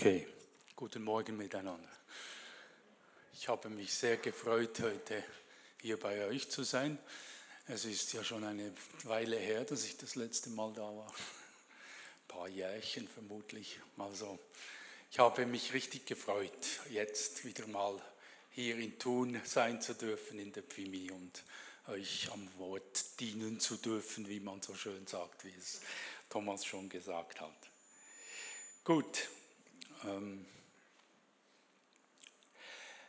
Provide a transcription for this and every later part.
Okay, guten Morgen miteinander. Ich habe mich sehr gefreut, heute hier bei euch zu sein. Es ist ja schon eine Weile her, dass ich das letzte Mal da war. Ein paar Jährchen vermutlich, mal so. Ich habe mich richtig gefreut, jetzt wieder mal hier in Thun sein zu dürfen in der Pfimi und euch am Wort dienen zu dürfen, wie man so schön sagt, wie es Thomas schon gesagt hat. Gut,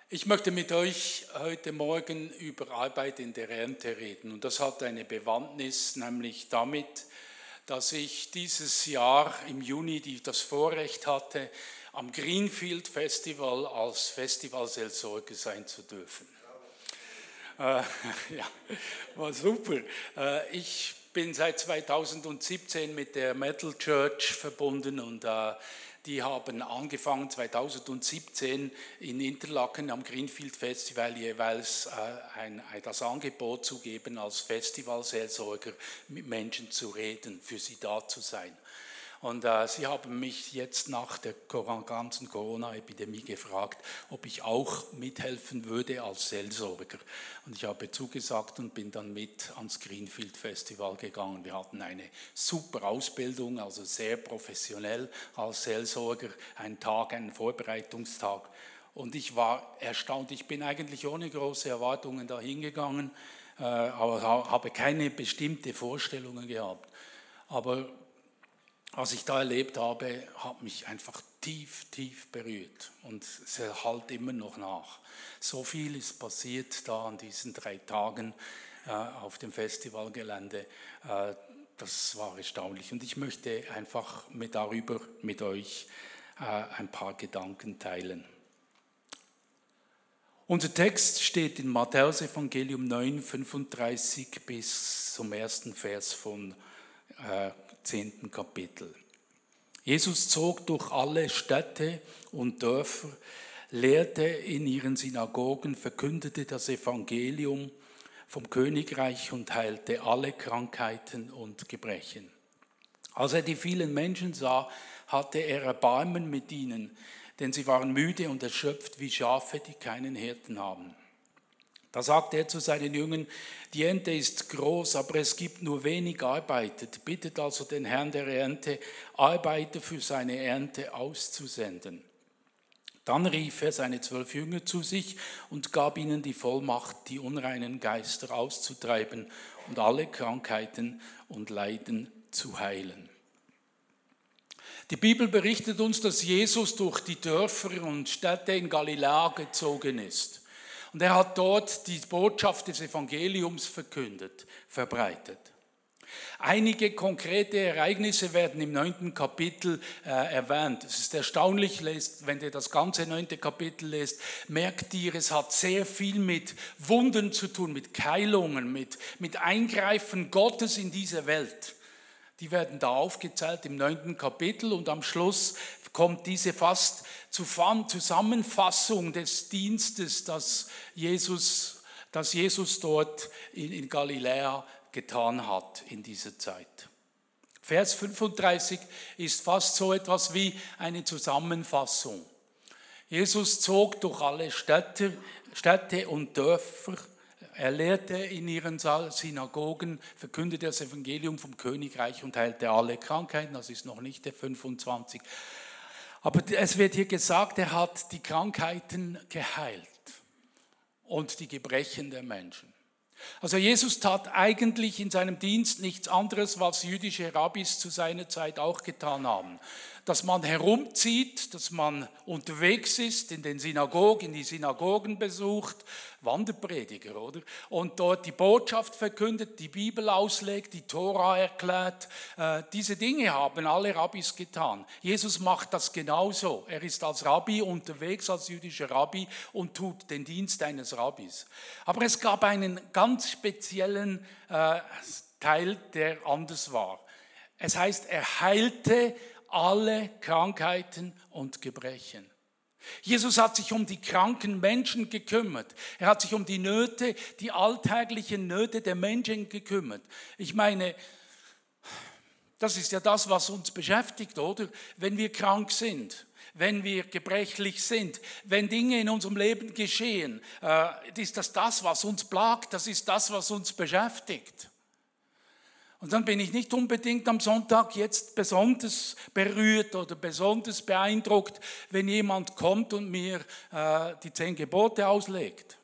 ich möchte mit euch heute Morgen über Arbeit in der Ernte reden. Und das hat eine Bewandtnis, nämlich damit, dass ich dieses Jahr im Juni das Vorrecht hatte, am Greenfield Festival als Festivalseelsorger sein zu dürfen. Äh, ja, war super. Äh, ich bin seit 2017 mit der Metal Church verbunden und äh, die haben angefangen 2017 in Interlaken am Greenfield Festival jeweils äh, ein, das Angebot zu geben, als Festivalseelsorger mit Menschen zu reden, für sie da zu sein. Und äh, sie haben mich jetzt nach der ganzen Corona-Epidemie gefragt, ob ich auch mithelfen würde als Seelsorger. Und ich habe zugesagt und bin dann mit ans Greenfield Festival gegangen. Wir hatten eine super Ausbildung, also sehr professionell als Seelsorger, einen Tag, einen Vorbereitungstag. Und ich war erstaunt. Ich bin eigentlich ohne große Erwartungen dahin gegangen, äh, aber habe keine bestimmte Vorstellungen gehabt. Aber was ich da erlebt habe, hat mich einfach tief, tief berührt und es halt immer noch nach. So viel ist passiert da an diesen drei Tagen äh, auf dem Festivalgelände. Äh, das war erstaunlich und ich möchte einfach mit darüber mit euch äh, ein paar Gedanken teilen. Unser Text steht in Matthäus Evangelium 9, 35 bis zum ersten Vers von äh, zehnten Kapitel. Jesus zog durch alle Städte und Dörfer, lehrte in ihren Synagogen, verkündete das Evangelium vom Königreich und heilte alle Krankheiten und Gebrechen. Als er die vielen Menschen sah, hatte er Erbarmen mit ihnen, denn sie waren müde und erschöpft wie Schafe, die keinen Hirten haben. Da sagte er zu seinen Jüngern, die Ernte ist groß, aber es gibt nur wenig Arbeiter. Bittet also den Herrn der Ernte, Arbeiter für seine Ernte auszusenden. Dann rief er seine zwölf Jünger zu sich und gab ihnen die Vollmacht, die unreinen Geister auszutreiben und alle Krankheiten und Leiden zu heilen. Die Bibel berichtet uns, dass Jesus durch die Dörfer und Städte in Galiläa gezogen ist. Und er hat dort die Botschaft des Evangeliums verkündet, verbreitet. Einige konkrete Ereignisse werden im neunten Kapitel äh, erwähnt. Es ist erstaunlich, wenn ihr das ganze neunte Kapitel lest, merkt ihr, es hat sehr viel mit Wunden zu tun, mit Keilungen, mit, mit Eingreifen Gottes in diese Welt. Die werden da aufgezählt im neunten Kapitel und am Schluss kommt diese fast Zusammenfassung des Dienstes, das Jesus, das Jesus dort in Galiläa getan hat in dieser Zeit. Vers 35 ist fast so etwas wie eine Zusammenfassung. Jesus zog durch alle Städte, Städte und Dörfer. Er lehrte in ihren Synagogen, verkündete das Evangelium vom Königreich und heilte alle Krankheiten. Das ist noch nicht der 25. Aber es wird hier gesagt, er hat die Krankheiten geheilt und die Gebrechen der Menschen. Also Jesus tat eigentlich in seinem Dienst nichts anderes, was jüdische Rabbis zu seiner Zeit auch getan haben dass man herumzieht, dass man unterwegs ist, in den Synagogen, die Synagogen besucht, Wanderprediger, oder? Und dort die Botschaft verkündet, die Bibel auslegt, die Tora erklärt. Äh, diese Dinge haben alle Rabbis getan. Jesus macht das genauso. Er ist als Rabbi unterwegs, als jüdischer Rabbi und tut den Dienst eines Rabbis. Aber es gab einen ganz speziellen äh, Teil, der anders war. Es heißt, er heilte alle Krankheiten und Gebrechen. Jesus hat sich um die kranken Menschen gekümmert. Er hat sich um die Nöte, die alltäglichen Nöte der Menschen gekümmert. Ich meine, das ist ja das, was uns beschäftigt, oder? Wenn wir krank sind. wenn wir gebrechlich sind, wenn Dinge in unserem Leben geschehen, äh, ist das das, was uns plagt, das ist das, was uns beschäftigt. Und dann bin ich nicht unbedingt am Sonntag jetzt besonders berührt oder besonders beeindruckt, wenn jemand kommt und mir äh, die zehn Gebote auslegt.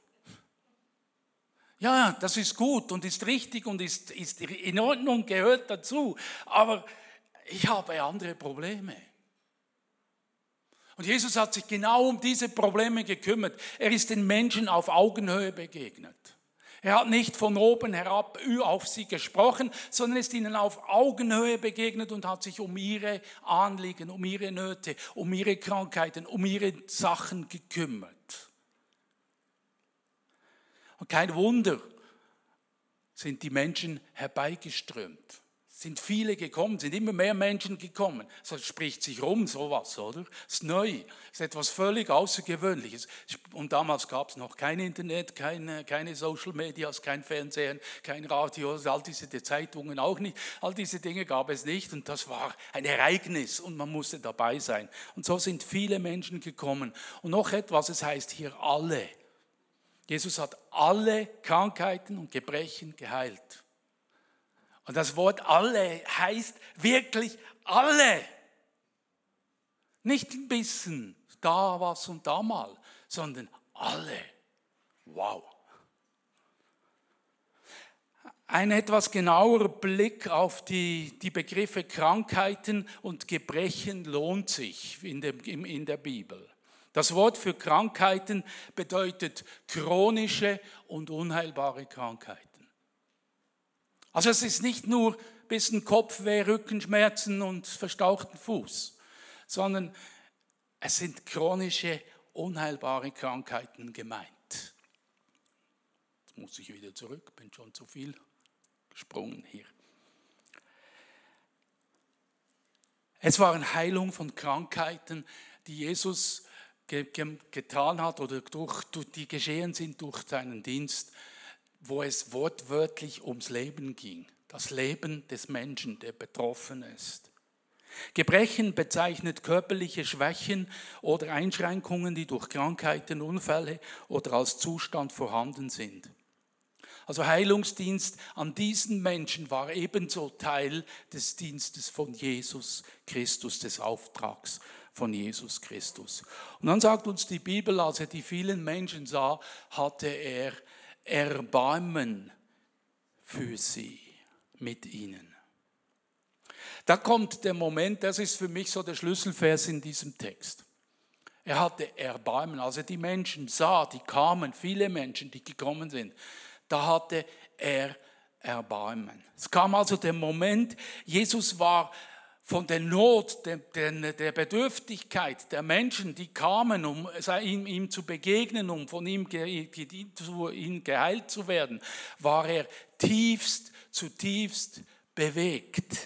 Ja, das ist gut und ist richtig und ist, ist in Ordnung, gehört dazu. Aber ich habe andere Probleme. Und Jesus hat sich genau um diese Probleme gekümmert. Er ist den Menschen auf Augenhöhe begegnet. Er hat nicht von oben herab auf sie gesprochen, sondern ist ihnen auf Augenhöhe begegnet und hat sich um ihre Anliegen, um ihre Nöte, um ihre Krankheiten, um ihre Sachen gekümmert. Und kein Wunder sind die Menschen herbeigeströmt sind viele gekommen, sind immer mehr Menschen gekommen. So spricht sich rum, sowas, oder? Das ist neu, das ist etwas völlig Außergewöhnliches. Und damals gab es noch kein Internet, keine, keine Social Medias, kein Fernsehen, kein Radio, all diese Zeitungen auch nicht. All diese Dinge gab es nicht und das war ein Ereignis und man musste dabei sein. Und so sind viele Menschen gekommen. Und noch etwas, es heißt hier alle. Jesus hat alle Krankheiten und Gebrechen geheilt. Und das Wort alle heißt wirklich alle. Nicht ein bisschen, da was und da mal, sondern alle. Wow. Ein etwas genauer Blick auf die, die Begriffe Krankheiten und Gebrechen lohnt sich in der, in der Bibel. Das Wort für Krankheiten bedeutet chronische und unheilbare Krankheiten. Also es ist nicht nur ein bisschen Kopfweh, Rückenschmerzen und verstauchten Fuß, sondern es sind chronische, unheilbare Krankheiten gemeint. Jetzt muss ich wieder zurück, bin schon zu viel gesprungen hier. Es waren Heilung von Krankheiten, die Jesus getan hat oder durch, die geschehen sind durch seinen Dienst wo es wortwörtlich ums Leben ging, das Leben des Menschen, der betroffen ist. Gebrechen bezeichnet körperliche Schwächen oder Einschränkungen, die durch Krankheiten, Unfälle oder als Zustand vorhanden sind. Also Heilungsdienst an diesen Menschen war ebenso Teil des Dienstes von Jesus Christus, des Auftrags von Jesus Christus. Und dann sagt uns die Bibel, als er die vielen Menschen sah, hatte er Erbarmen für sie mit ihnen. Da kommt der Moment, das ist für mich so der Schlüsselvers in diesem Text. Er hatte Erbarmen, als er die Menschen sah, die kamen, viele Menschen, die gekommen sind, da hatte er Erbarmen. Es kam also der Moment, Jesus war von der Not, der, Bedürftigkeit der Menschen, die kamen, um ihm, ihm zu begegnen, um von ihm, ihm geheilt zu werden, war er tiefst, zutiefst bewegt.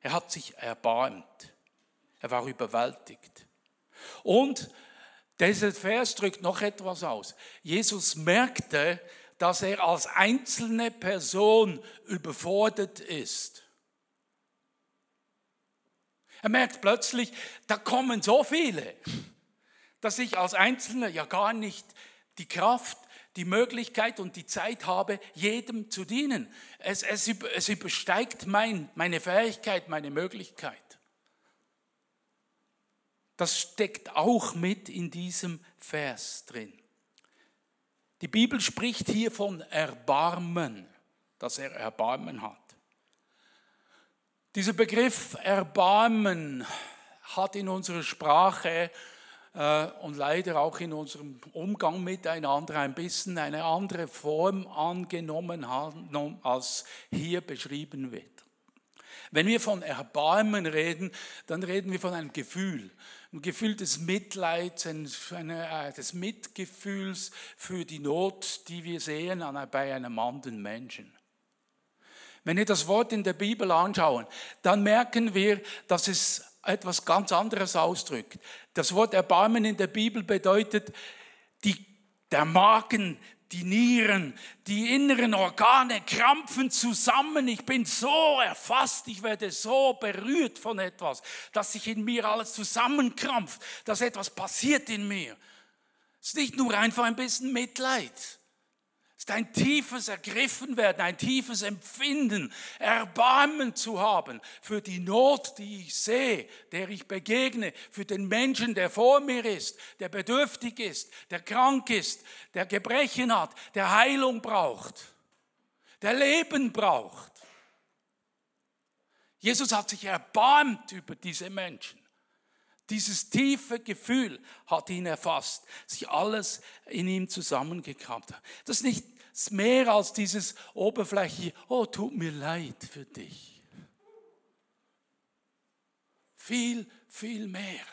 Er hat sich erbarmt. Er war überwältigt. Und dieser Vers drückt noch etwas aus. Jesus merkte, dass er als einzelne Person überfordert ist. Er merkt plötzlich, da kommen so viele, dass ich als Einzelner ja gar nicht die Kraft, die Möglichkeit und die Zeit habe, jedem zu dienen. Es, es, es übersteigt mein, meine Fähigkeit, meine Möglichkeit. Das steckt auch mit in diesem Vers drin. Die Bibel spricht hier von Erbarmen, dass er Erbarmen hat. Dieser Begriff Erbarmen hat in unserer Sprache äh, und leider auch in unserem Umgang miteinander ein bisschen eine andere Form angenommen als hier beschrieben wird. Wenn wir von Erbarmen reden, dann reden wir von einem Gefühl, ein Gefühl des Mitleids, äh, des Mitgefühls für die Not, die wir sehen bei einem anderen Menschen. Wenn wir das Wort in der Bibel anschauen, dann merken wir, dass es etwas ganz anderes ausdrückt. Das Wort Erbarmen in der Bibel bedeutet, die, der Magen, die Nieren, die inneren Organe krampfen zusammen. Ich bin so erfasst, ich werde so berührt von etwas, dass sich in mir alles zusammenkrampft, dass etwas passiert in mir. Es ist nicht nur einfach ein bisschen Mitleid. Ist ein tiefes Ergriffenwerden, ein tiefes Empfinden, Erbarmen zu haben für die Not, die ich sehe, der ich begegne, für den Menschen, der vor mir ist, der bedürftig ist, der krank ist, der Gebrechen hat, der Heilung braucht, der Leben braucht. Jesus hat sich erbarmt über diese Menschen. Dieses tiefe Gefühl hat ihn erfasst, sich alles in ihm zusammengekramt. Das ist nicht mehr als dieses oberflächliche, oh, tut mir leid für dich. Viel, viel mehr.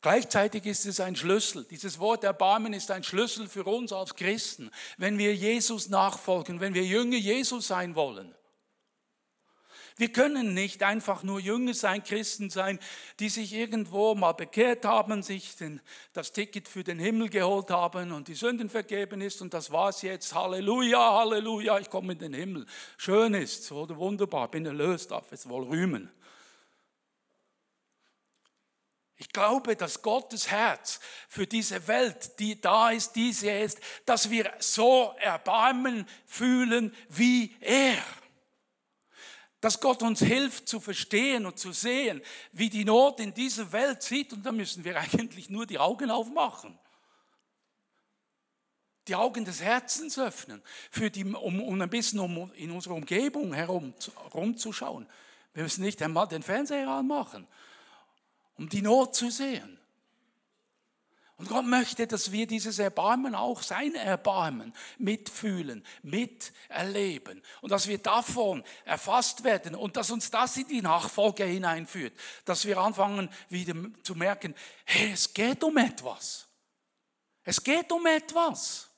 Gleichzeitig ist es ein Schlüssel. Dieses Wort Erbarmen ist ein Schlüssel für uns als Christen, wenn wir Jesus nachfolgen, wenn wir Jünger Jesus sein wollen. Wir können nicht einfach nur Jünger sein, Christen sein, die sich irgendwo mal bekehrt haben, sich den, das Ticket für den Himmel geholt haben und die Sünden vergeben ist und das war's jetzt. Halleluja, Halleluja, ich komme in den Himmel. Schön ist oder wunderbar, bin erlöst, darf es wohl rühmen. Ich glaube, dass Gottes Herz für diese Welt, die da ist, die sie ist, dass wir so Erbarmen fühlen wie er dass Gott uns hilft zu verstehen und zu sehen, wie die Not in dieser Welt sieht. Und da müssen wir eigentlich nur die Augen aufmachen. Die Augen des Herzens öffnen, für die, um, um ein bisschen um in unserer Umgebung herum rumzuschauen. Wir müssen nicht einmal den Fernseher anmachen, um die Not zu sehen. Und Gott möchte, dass wir dieses Erbarmen auch sein Erbarmen mitfühlen, miterleben und dass wir davon erfasst werden und dass uns das in die Nachfolge hineinführt, dass wir anfangen wieder zu merken, hey, es geht um etwas. Es geht um etwas.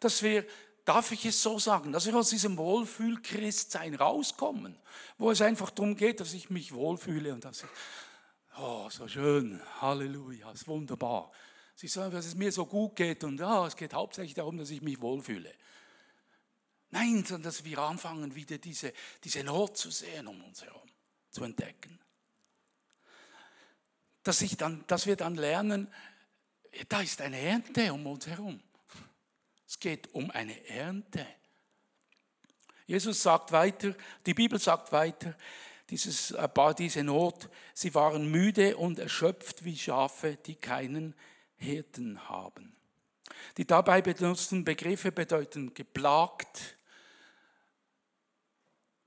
Dass wir, darf ich es so sagen, dass wir aus diesem Wohlfühl-Christsein rauskommen, wo es einfach darum geht, dass ich mich wohlfühle und dass ich Oh, so schön. Halleluja. Ist wunderbar. Sie sagen, dass es mir so gut geht und ja, es geht hauptsächlich darum, dass ich mich wohlfühle. Nein, sondern dass wir anfangen, wieder diese, diese Not zu sehen um uns herum, zu entdecken. Dass, ich dann, dass wir dann lernen, da ist eine Ernte um uns herum. Es geht um eine Ernte. Jesus sagt weiter, die Bibel sagt weiter, dieses, diese Not. Sie waren müde und erschöpft wie Schafe, die keinen Hirten haben. Die dabei benutzten Begriffe bedeuten geplagt,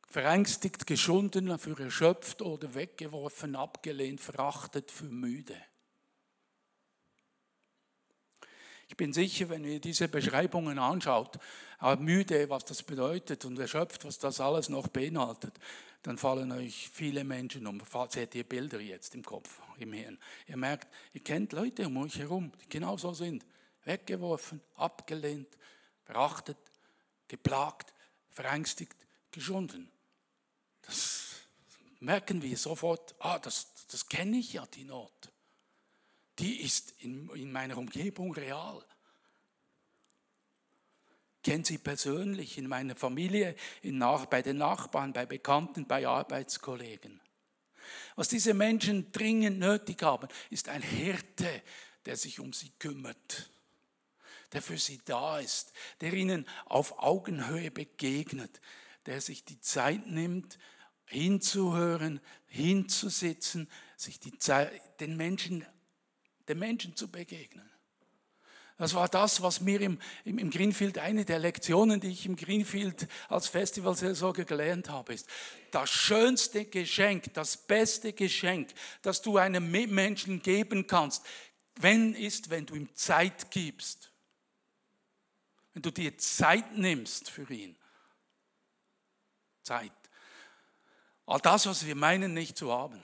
verängstigt, geschunden, für erschöpft oder weggeworfen, abgelehnt, verachtet, für müde. Ich bin sicher, wenn ihr diese Beschreibungen anschaut, müde, was das bedeutet und erschöpft, was das alles noch beinhaltet, dann fallen euch viele Menschen um. Seht ihr Bilder jetzt im Kopf, im Hirn. Ihr merkt, ihr kennt Leute um euch herum, die genauso sind. Weggeworfen, abgelehnt, verachtet, geplagt, verängstigt, geschunden. Das merken wir sofort, ah, das, das kenne ich ja, die Not. Die ist in, in meiner Umgebung real kenne sie persönlich in meiner Familie, in bei den Nachbarn, bei Bekannten, bei Arbeitskollegen. Was diese Menschen dringend nötig haben, ist ein Hirte, der sich um sie kümmert, der für sie da ist, der ihnen auf Augenhöhe begegnet, der sich die Zeit nimmt, hinzuhören, hinzusitzen, sich Zeit, den Menschen, den Menschen zu begegnen. Das war das, was mir im, im, im Greenfield, eine der Lektionen, die ich im Greenfield als Festivalseelsorger gelernt habe, ist, das schönste Geschenk, das beste Geschenk, das du einem Mitmenschen geben kannst, wenn ist, wenn du ihm Zeit gibst. Wenn du dir Zeit nimmst für ihn. Zeit. All das, was wir meinen, nicht zu haben.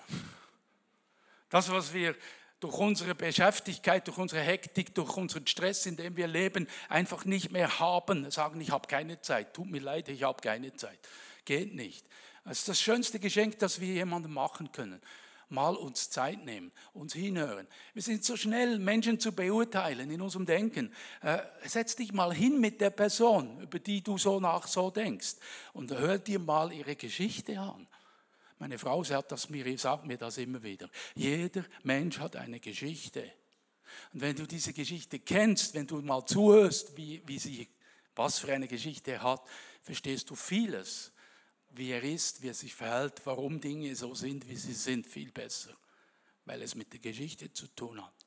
Das, was wir durch unsere Beschäftigkeit, durch unsere Hektik, durch unseren Stress, in dem wir leben, einfach nicht mehr haben. Sagen, ich habe keine Zeit. Tut mir leid, ich habe keine Zeit. Geht nicht. Das ist das schönste Geschenk, das wir jemandem machen können. mal uns Zeit nehmen, uns hinhören. Wir sind so schnell, Menschen zu beurteilen in unserem Denken. Äh, setz dich mal hin mit der Person, über die du so nach so denkst und hör dir mal ihre Geschichte an. Meine Frau sagt, das mir, sagt mir das immer wieder. Jeder Mensch hat eine Geschichte. Und wenn du diese Geschichte kennst, wenn du mal zuhörst, wie, wie sie, was für eine Geschichte er hat, verstehst du vieles wie er ist, wie er sich verhält, warum Dinge so sind, wie sie sind, viel besser, weil es mit der Geschichte zu tun hat.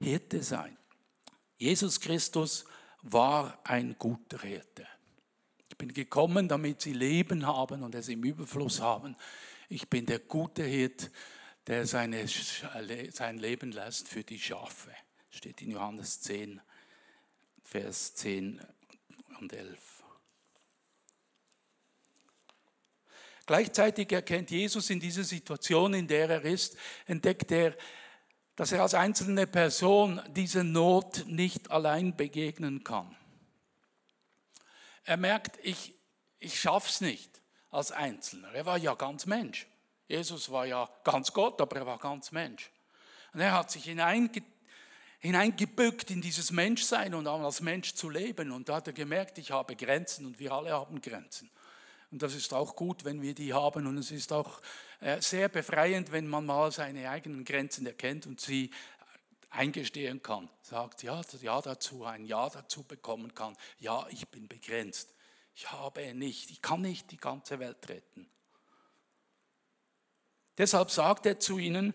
Hirte sein. Jesus Christus war ein guter Hirte. Bin gekommen, damit sie Leben haben und es im Überfluss haben. Ich bin der gute Hirt, der seine, sein Leben lässt für die Schafe. Steht in Johannes 10, Vers 10 und 11. Gleichzeitig erkennt Jesus in dieser Situation, in der er ist, entdeckt er, dass er als einzelne Person dieser Not nicht allein begegnen kann. Er merkt, ich, ich es nicht als Einzelner. Er war ja ganz Mensch. Jesus war ja ganz Gott, aber er war ganz Mensch. Und er hat sich hineinge, hineingebückt in dieses Menschsein und auch als Mensch zu leben. Und da hat er gemerkt, ich habe Grenzen und wir alle haben Grenzen. Und das ist auch gut, wenn wir die haben. Und es ist auch äh, sehr befreiend, wenn man mal seine eigenen Grenzen erkennt und sie eingestehen kann. Sagt ja, ja dazu, ein Ja dazu bekommen kann. Ja, ich bin begrenzt. Ich habe nicht, ich kann nicht die ganze Welt retten. Deshalb sagt er zu ihnen,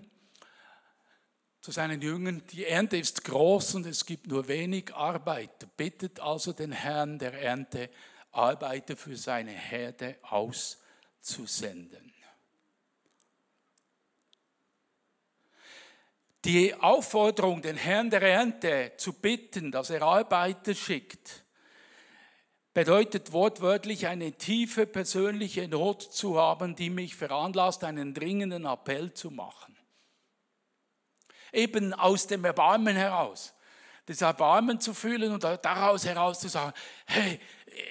zu seinen Jüngern, die Ernte ist groß und es gibt nur wenig Arbeit. Bittet also den Herrn der Ernte, Arbeiter für seine Herde auszusenden. Die Aufforderung, den Herrn der Ernte zu bitten, dass er Arbeiter schickt, bedeutet wortwörtlich eine tiefe persönliche Not zu haben, die mich veranlasst, einen dringenden Appell zu machen. Eben aus dem Erbarmen heraus das Erbarmen zu fühlen und daraus heraus zu sagen, hey,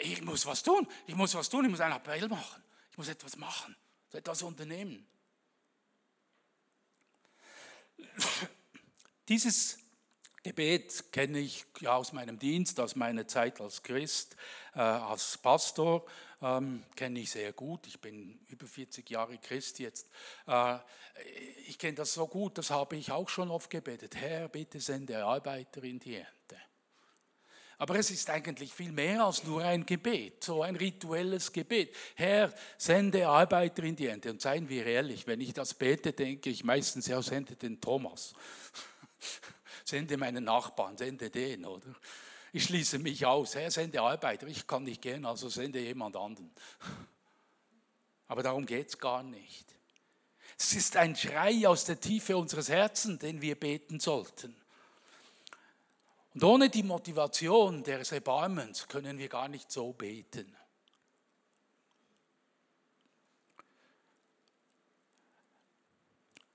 ich muss was tun, ich muss was tun, ich muss einen Appell machen, ich muss etwas machen, etwas unternehmen. Dieses Gebet kenne ich ja aus meinem Dienst, aus meiner Zeit als Christ, äh, als Pastor, ähm, kenne ich sehr gut. Ich bin über 40 Jahre Christ jetzt. Äh, ich kenne das so gut, das habe ich auch schon oft gebetet. Herr, bitte sende Arbeiter in die Ernte. Aber es ist eigentlich viel mehr als nur ein Gebet, so ein rituelles Gebet. Herr, sende Arbeiter in die Ernte. Und seien wir ehrlich, wenn ich das bete, denke ich meistens, ja, sende den Thomas. sende meinen Nachbarn, sende den, oder? Ich schließe mich aus. Herr, sende Arbeiter. Ich kann nicht gehen, also sende jemand anderen. Aber darum geht es gar nicht. Es ist ein Schrei aus der Tiefe unseres Herzens, den wir beten sollten. Und ohne die Motivation des Erbarmens können wir gar nicht so beten.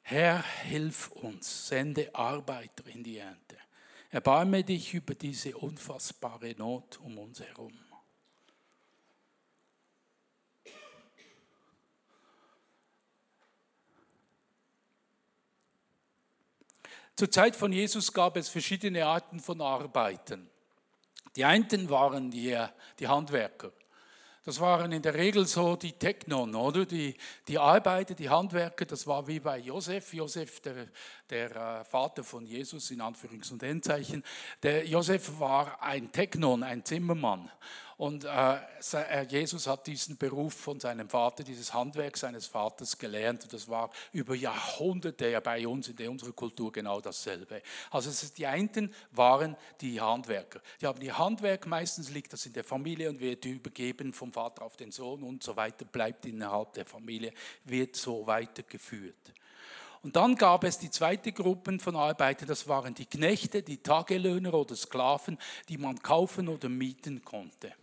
Herr, hilf uns, sende Arbeiter in die Ernte. Erbarme dich über diese unfassbare Not um uns herum. Zur Zeit von Jesus gab es verschiedene Arten von Arbeiten. Die einen waren die, die Handwerker. Das waren in der Regel so die Technon, oder? Die, die Arbeiter, die Handwerker, das war wie bei Josef. Josef, der, der äh, Vater von Jesus, in Anführungs- und Endzeichen. Der Josef war ein Technon, ein Zimmermann. Und äh, Jesus hat diesen Beruf von seinem Vater, dieses Handwerk seines Vaters gelernt. Und das war über Jahrhunderte ja bei uns in unserer Kultur genau dasselbe. Also die einen waren die Handwerker. Die haben ihr Handwerk, meistens liegt das in der Familie und wird übergeben vom Vater auf den Sohn und so weiter, bleibt innerhalb der Familie, wird so weitergeführt. Und dann gab es die zweite Gruppe von Arbeitern, das waren die Knechte, die Tagelöhner oder Sklaven, die man kaufen oder mieten konnte.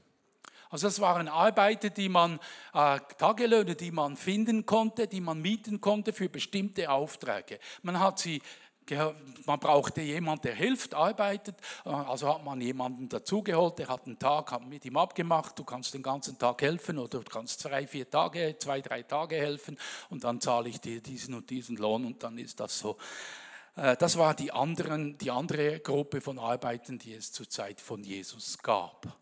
Also das waren Arbeiter, die man, äh, Tagelöhne, die man finden konnte, die man mieten konnte für bestimmte Aufträge. Man hat sie man brauchte jemanden, der hilft, arbeitet. Also hat man jemanden dazugeholt, der hat einen Tag hat mit ihm abgemacht. Du kannst den ganzen Tag helfen oder du kannst drei, vier Tage, zwei, drei Tage helfen und dann zahle ich dir diesen und diesen Lohn und dann ist das so. Äh, das war die, anderen, die andere Gruppe von Arbeiten, die es zur Zeit von Jesus gab.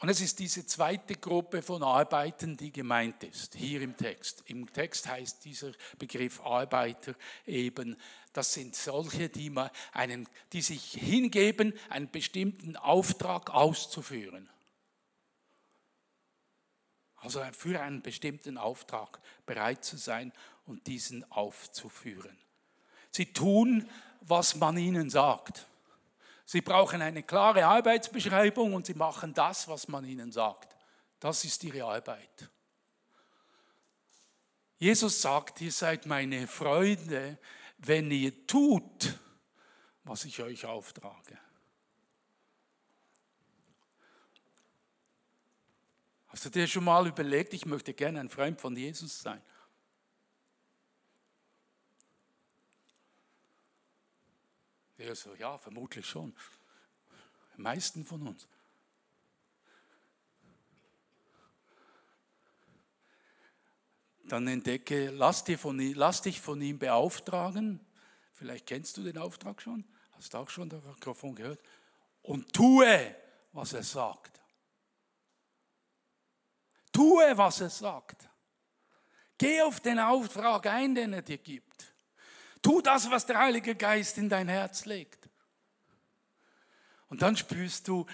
Und es ist diese zweite Gruppe von Arbeiten, die gemeint ist, hier im Text. Im Text heißt dieser Begriff Arbeiter eben, das sind solche, die, einen, die sich hingeben, einen bestimmten Auftrag auszuführen. Also für einen bestimmten Auftrag bereit zu sein und diesen aufzuführen. Sie tun, was man ihnen sagt. Sie brauchen eine klare Arbeitsbeschreibung und sie machen das, was man ihnen sagt. Das ist ihre Arbeit. Jesus sagt, ihr seid meine Freunde, wenn ihr tut, was ich euch auftrage. Hast du dir schon mal überlegt, ich möchte gerne ein Freund von Jesus sein? Er so, ja, vermutlich schon. Die meisten von uns. Dann entdecke, lass, von, lass dich von ihm beauftragen. Vielleicht kennst du den Auftrag schon, hast auch schon davon gehört. Und tue, was er sagt. Tue, was er sagt. Geh auf den Auftrag ein, den er dir gibt. Tu das, was der Heilige Geist in dein Herz legt. Und dann spürst du,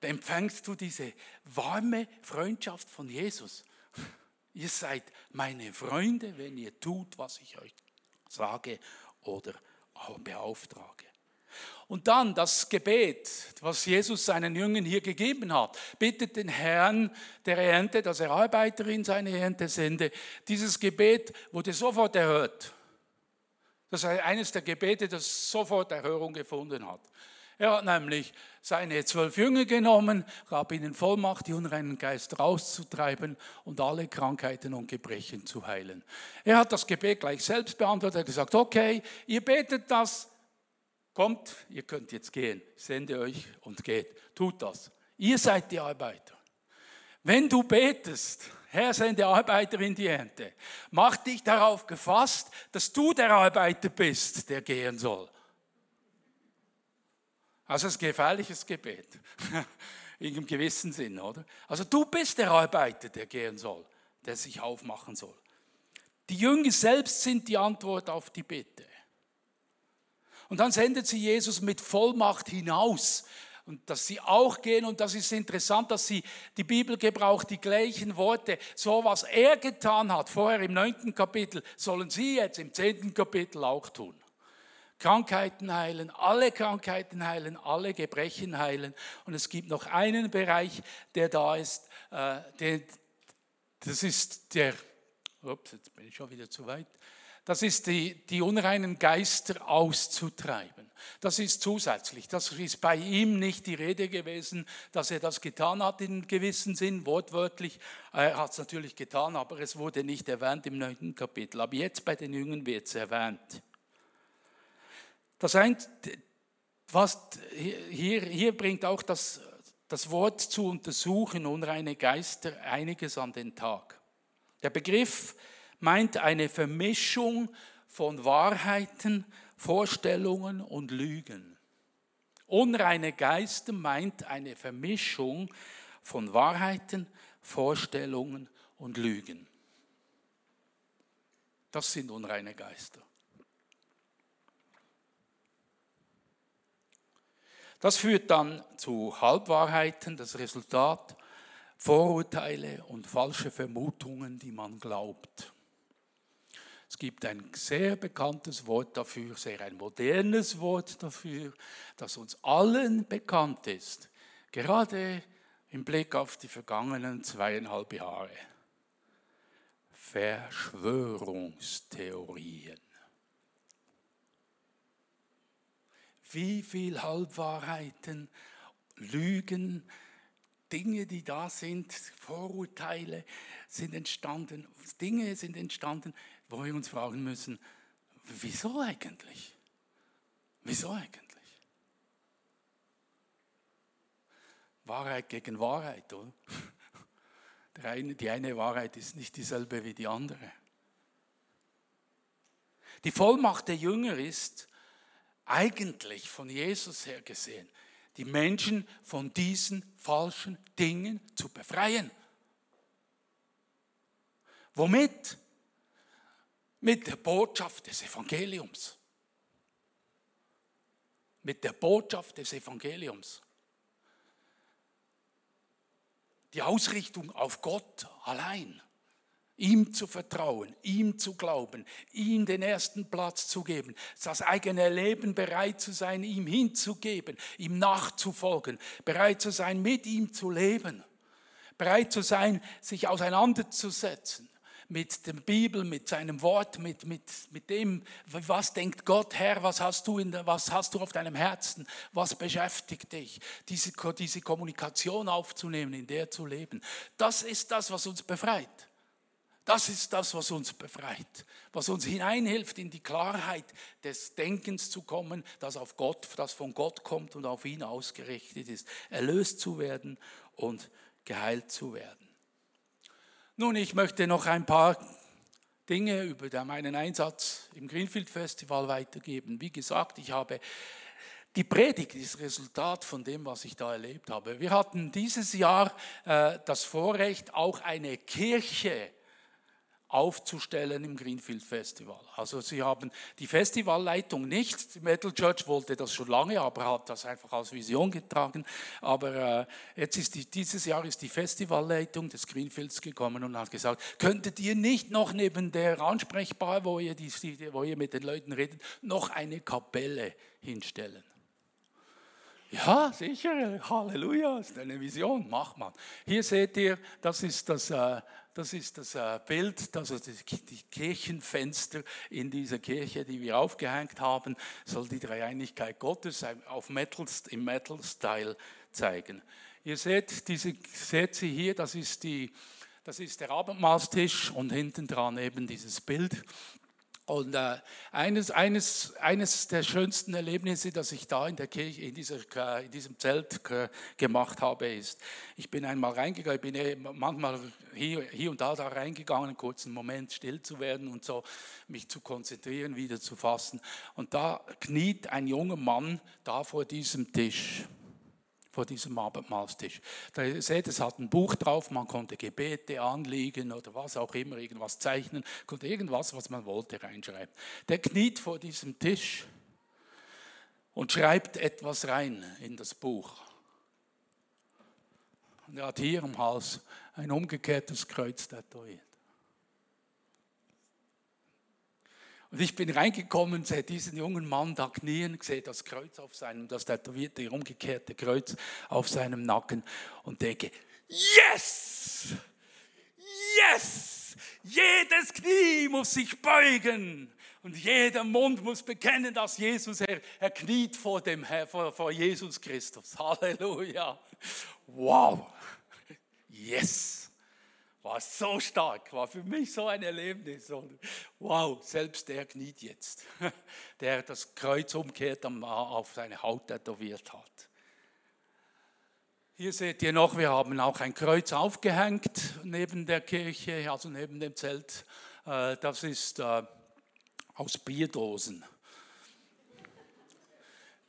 empfängst du diese warme Freundschaft von Jesus. Ihr seid meine Freunde, wenn ihr tut, was ich euch sage oder beauftrage. Und dann das Gebet, was Jesus seinen Jüngern hier gegeben hat. Bittet den Herrn der Ernte, dass er Arbeiter in seine Ernte sende. Dieses Gebet wurde sofort erhört. Das ist eines der Gebete, das sofort Erhörung gefunden hat. Er hat nämlich seine zwölf Jünger genommen, gab ihnen Vollmacht, die unreinen Geist rauszutreiben und alle Krankheiten und Gebrechen zu heilen. Er hat das Gebet gleich selbst beantwortet, er hat gesagt, okay, ihr betet das, kommt, ihr könnt jetzt gehen, sende euch und geht, tut das. Ihr seid die Arbeiter. Wenn du betest, Herr, sende Arbeiter in die Ernte. Mach dich darauf gefasst, dass du der Arbeiter bist, der gehen soll. Also es ist ein gefährliches Gebet. In einem gewissen Sinn, oder? Also du bist der Arbeiter, der gehen soll, der sich aufmachen soll. Die Jünger selbst sind die Antwort auf die Bitte. Und dann sendet sie Jesus mit Vollmacht hinaus und dass sie auch gehen. Und das ist interessant, dass sie, die Bibel gebraucht die gleichen Worte. So was er getan hat, vorher im neunten Kapitel, sollen sie jetzt im zehnten Kapitel auch tun. Krankheiten heilen, alle Krankheiten heilen, alle Gebrechen heilen. Und es gibt noch einen Bereich, der da ist, äh, der, das ist der, ups, jetzt bin ich schon wieder zu weit, das ist die, die unreinen Geister auszutreiben. Das ist zusätzlich. Das ist bei ihm nicht die Rede gewesen, dass er das getan hat in gewissem Sinn, wortwörtlich. Er hat es natürlich getan, aber es wurde nicht erwähnt im neunten Kapitel. Aber jetzt bei den Jüngern wird es erwähnt. Das heißt, was hier, hier bringt auch das, das Wort zu untersuchen, unreine Geister, einiges an den Tag. Der Begriff meint eine Vermischung von Wahrheiten, Vorstellungen und Lügen. Unreine Geister meint eine Vermischung von Wahrheiten, Vorstellungen und Lügen. Das sind unreine Geister. Das führt dann zu Halbwahrheiten, das Resultat Vorurteile und falsche Vermutungen, die man glaubt. Es gibt ein sehr bekanntes Wort dafür, sehr ein modernes Wort dafür, das uns allen bekannt ist, gerade im Blick auf die vergangenen zweieinhalb Jahre. Verschwörungstheorien. Wie viel Halbwahrheiten, Lügen, Dinge, die da sind, Vorurteile sind entstanden, Dinge sind entstanden, wo wir uns fragen müssen, wieso eigentlich? Wieso eigentlich? Wahrheit gegen Wahrheit, oder? Eine, die eine Wahrheit ist nicht dieselbe wie die andere. Die Vollmacht der Jünger ist eigentlich von Jesus her gesehen, die Menschen von diesen falschen Dingen zu befreien. Womit? Mit der Botschaft des Evangeliums. Mit der Botschaft des Evangeliums. Die Ausrichtung auf Gott allein ihm zu vertrauen, ihm zu glauben, ihm den ersten Platz zu geben, das eigene Leben bereit zu sein, ihm hinzugeben, ihm nachzufolgen, bereit zu sein, mit ihm zu leben, bereit zu sein, sich auseinanderzusetzen mit der Bibel, mit seinem Wort, mit, mit, mit dem, was denkt Gott, Herr, was hast, du in der, was hast du auf deinem Herzen, was beschäftigt dich, diese, diese Kommunikation aufzunehmen, in der zu leben. Das ist das, was uns befreit. Das ist das, was uns befreit, was uns hineinhilft, in die Klarheit des Denkens zu kommen, das auf Gott, das von Gott kommt und auf ihn ausgerichtet ist, erlöst zu werden und geheilt zu werden. Nun, ich möchte noch ein paar Dinge über meinen Einsatz im Greenfield Festival weitergeben. Wie gesagt, ich habe die Predigt ist Resultat von dem, was ich da erlebt habe. Wir hatten dieses Jahr äh, das Vorrecht, auch eine Kirche aufzustellen im Greenfield Festival. Also sie haben die Festivalleitung nicht, die Metal Church wollte das schon lange, aber hat das einfach als Vision getragen. Aber äh, jetzt ist die, dieses Jahr ist die Festivalleitung des Greenfields gekommen und hat gesagt, könntet ihr nicht noch neben der Ansprechbar, wo ihr, die, wo ihr mit den Leuten redet, noch eine Kapelle hinstellen? Ja, sicher, Halleluja, ist eine Vision, macht man. Hier seht ihr, das ist das äh, das ist das äh, Bild, also die Kirchenfenster in dieser Kirche, die wir aufgehängt haben, soll die Dreieinigkeit Gottes auf Metal, im Metal-Style zeigen. Ihr seht, diese, seht sie hier, das ist, die, das ist der Abendmahlstisch und hinten dran eben dieses Bild. Und äh, eines, eines, eines der schönsten Erlebnisse, das ich da in der Kirche, in, dieser, in diesem Zelt gemacht habe, ist, ich bin einmal reingegangen, ich bin eh manchmal hier, hier und da da reingegangen, einen kurzen Moment still zu werden und so mich zu konzentrieren, wieder zu fassen. Und da kniet ein junger Mann da vor diesem Tisch vor diesem Abendmahlstisch. Da ihr seht, es hat ein Buch drauf, man konnte Gebete anlegen oder was auch immer, irgendwas zeichnen, konnte irgendwas, was man wollte, reinschreiben. Der kniet vor diesem Tisch und schreibt etwas rein in das Buch. Und er hat hier am Hals ein umgekehrtes Kreuz tätowiert. Und ich bin reingekommen, sehe diesen jungen Mann da knien, sehe das Kreuz auf seinem, das tätowierte, umgekehrte Kreuz auf seinem Nacken und denke, yes! Yes! Jedes Knie muss sich beugen und jeder Mund muss bekennen, dass Jesus, er, er kniet vor, dem, vor, vor Jesus Christus. Halleluja! Wow! Yes! War so stark, war für mich so ein Erlebnis. Und wow, selbst der kniet jetzt, der das Kreuz umkehrt auf seine Haut tätowiert hat. Hier seht ihr noch, wir haben auch ein Kreuz aufgehängt neben der Kirche, also neben dem Zelt. Äh, das ist äh, aus Bierdosen.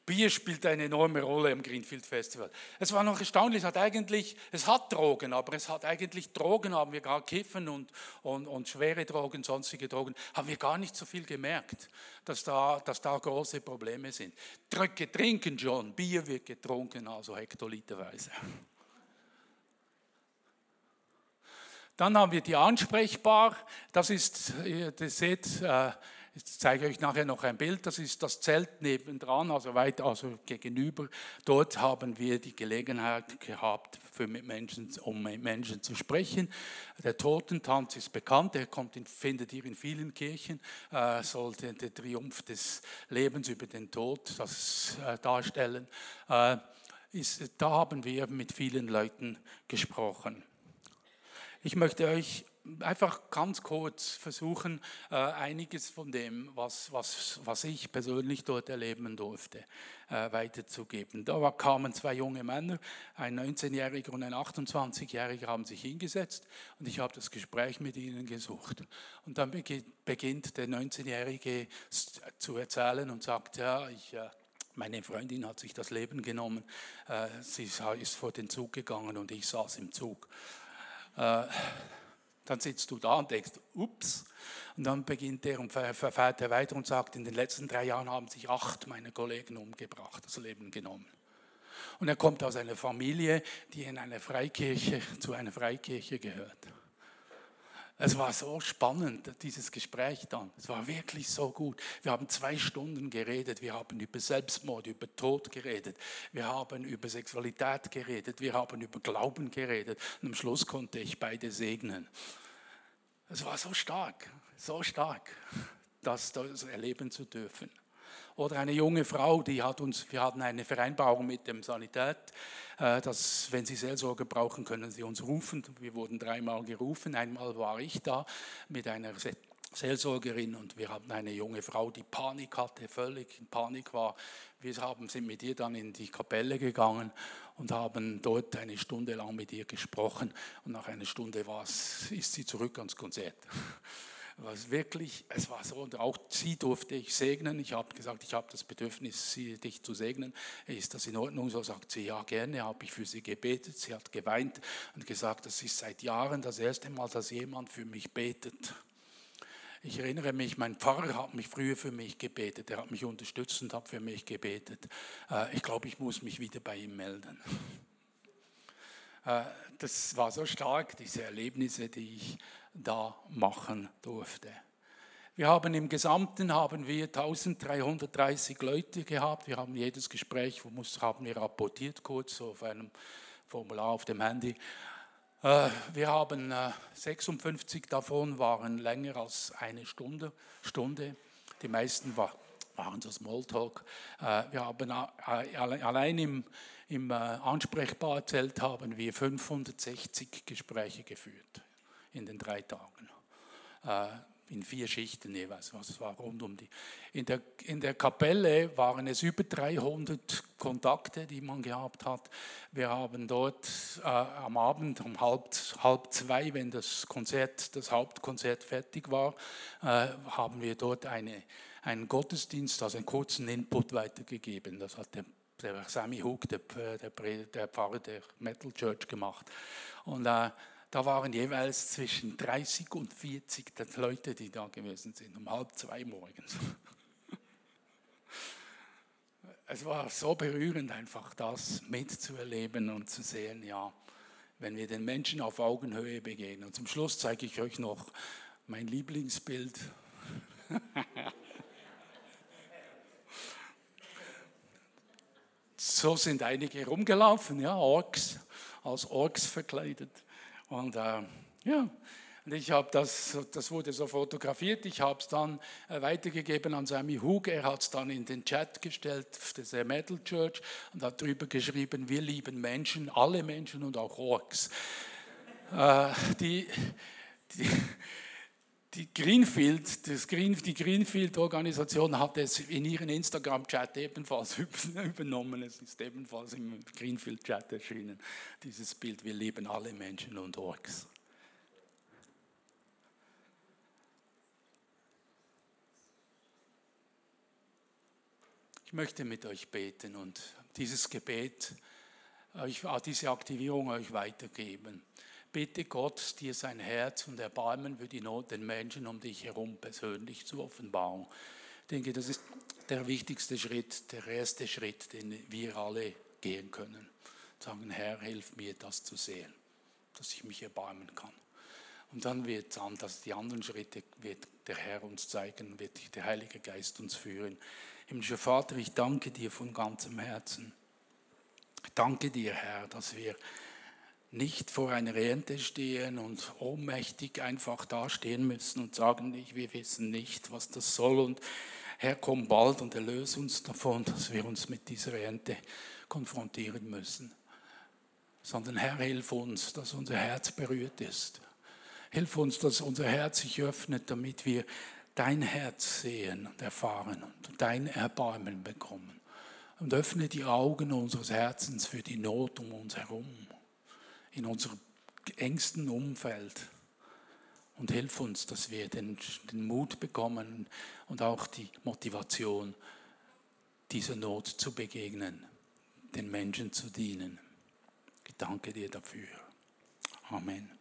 Bier spielt eine enorme Rolle im Greenfield Festival. Es war noch erstaunlich, es hat eigentlich, es hat Drogen, aber es hat eigentlich Drogen, haben wir gar Kiffen und, und, und schwere Drogen, sonstige Drogen, haben wir gar nicht so viel gemerkt, dass da, dass da große Probleme sind. Drücke trinken schon, Bier wird getrunken, also hektoliterweise. Dann haben wir die Ansprechbar, das ist, ihr seht, äh, ich zeige euch nachher noch ein Bild, das ist das Zelt nebendran, also weit also gegenüber. Dort haben wir die Gelegenheit gehabt, für mit Menschen, um mit Menschen zu sprechen. Der Totentanz ist bekannt, der kommt in, findet ihr in vielen Kirchen, äh, soll den, den, Triumph des Lebens über den Tod das, äh, darstellen. Äh, ist, da haben wir mit vielen Leuten gesprochen. Ich möchte euch einfach ganz kurz versuchen, äh, einiges von dem, was, was, was ich persönlich dort erleben durfte, äh, weiterzugeben. Da kamen zwei junge Männer, ein 19-Jähriger und ein 28-Jähriger haben sich hingesetzt und ich habe das Gespräch mit ihnen gesucht. Und dann beginnt der 19-Jährige zu erzählen und sagt, ja, ich... Äh, meine Freundin hat sich das Leben genommen. Sie ist vor den Zug gegangen und ich saß im Zug. Dann sitzt du da und denkst, ups. Und dann beginnt er und verfährt er weiter und sagt, in den letzten drei Jahren haben sich acht meiner Kollegen umgebracht, das Leben genommen. Und er kommt aus einer Familie, die in einer Freikirche, zu einer Freikirche gehört. Es war so spannend, dieses Gespräch dann. Es war wirklich so gut. Wir haben zwei Stunden geredet. Wir haben über Selbstmord, über Tod geredet. Wir haben über Sexualität geredet. Wir haben über Glauben geredet. Und am Schluss konnte ich beide segnen. Es war so stark, so stark, das, das erleben zu dürfen. Oder eine junge Frau, die hat uns, wir hatten eine Vereinbarung mit dem Sanität, äh, dass wenn Sie Seelsorge brauchen, können Sie uns rufen. Wir wurden dreimal gerufen. Einmal war ich da mit einer Seelsorgerin und wir hatten eine junge Frau, die Panik hatte, völlig in Panik war. Wir haben, sind mit ihr dann in die Kapelle gegangen und haben dort eine Stunde lang mit ihr gesprochen und nach einer Stunde war es, ist sie zurück ans Konzert was wirklich, es war so, und auch sie durfte ich segnen. Ich habe gesagt, ich habe das Bedürfnis, sie, dich zu segnen. Ist das in Ordnung? So sagt sie, ja, gerne, habe ich für sie gebetet. Sie hat geweint und gesagt, das ist seit Jahren das erste Mal, dass jemand für mich betet. Ich erinnere mich, mein Pfarrer hat mich früher für mich gebetet. Er hat mich unterstützt und hat für mich gebetet. Äh, ich glaube, ich muss mich wieder bei ihm melden. Äh, das war so stark, diese Erlebnisse, die ich da machen durfte. Wir haben im Gesamten haben wir 1330 Leute gehabt. Wir haben jedes Gespräch, haben wir rapportiert kurz auf einem Formular auf dem Handy. Äh, wir haben 56 äh, davon waren länger als eine Stunde. Stunde. Die meisten waren so Smalltalk. Äh, wir haben allein im, im Ansprechbarzelt haben wir 560 Gespräche geführt in den drei Tagen. Äh, in vier Schichten jeweils, was war rund um die. In der, in der Kapelle waren es über 300 Kontakte, die man gehabt hat. Wir haben dort äh, am Abend um halb, halb zwei, wenn das Konzert, das Hauptkonzert fertig war, äh, haben wir dort eine, einen Gottesdienst, also einen kurzen Input weitergegeben. Das hat der, der Sammy Hook, der, der, der Pfarrer der Metal Church, gemacht. Und äh, da waren jeweils zwischen 30 und 40 Leute, die da gewesen sind, um halb zwei morgens. Es war so berührend, einfach das mitzuerleben und zu sehen, ja, wenn wir den Menschen auf Augenhöhe begegnen. Und zum Schluss zeige ich euch noch mein Lieblingsbild. so sind einige rumgelaufen, ja, Orks, als Orks verkleidet. Und äh, ja, und ich habe das, das wurde so fotografiert, ich habe es dann äh, weitergegeben an Sammy Hug, er hat es dann in den Chat gestellt, der Metal Church, und hat darüber geschrieben, wir lieben Menschen, alle Menschen und auch Orks. äh, die, die, die Greenfield, das Green, die Greenfield-Organisation hat es in ihren Instagram-Chat ebenfalls übernommen. Es ist ebenfalls im Greenfield-Chat erschienen, dieses Bild, wir lieben alle Menschen und Orks. Ich möchte mit euch beten und dieses Gebet, diese Aktivierung euch weitergeben bitte Gott, dir sein Herz und Erbarmen für die Not den Menschen um dich herum persönlich zu offenbaren. Ich denke, das ist der wichtigste Schritt, der erste Schritt, den wir alle gehen können. Sagen, Herr, hilf mir, das zu sehen, dass ich mich erbarmen kann. Und dann wird dann, dass die anderen Schritte wird der Herr uns zeigen, wird der Heilige Geist uns führen. Himmlischer Vater, ich danke dir von ganzem Herzen. Ich danke dir, Herr, dass wir nicht vor einer Ernte stehen und ohnmächtig einfach dastehen müssen und sagen, wir wissen nicht, was das soll und Herr, komm bald und erlöse uns davon, dass wir uns mit dieser Ernte konfrontieren müssen. Sondern Herr, hilf uns, dass unser Herz berührt ist. Hilf uns, dass unser Herz sich öffnet, damit wir dein Herz sehen und erfahren und dein Erbarmen bekommen. Und öffne die Augen unseres Herzens für die Not um uns herum, in unserem engsten Umfeld. Und hilf uns, dass wir den, den Mut bekommen und auch die Motivation, dieser Not zu begegnen, den Menschen zu dienen. Ich danke dir dafür. Amen.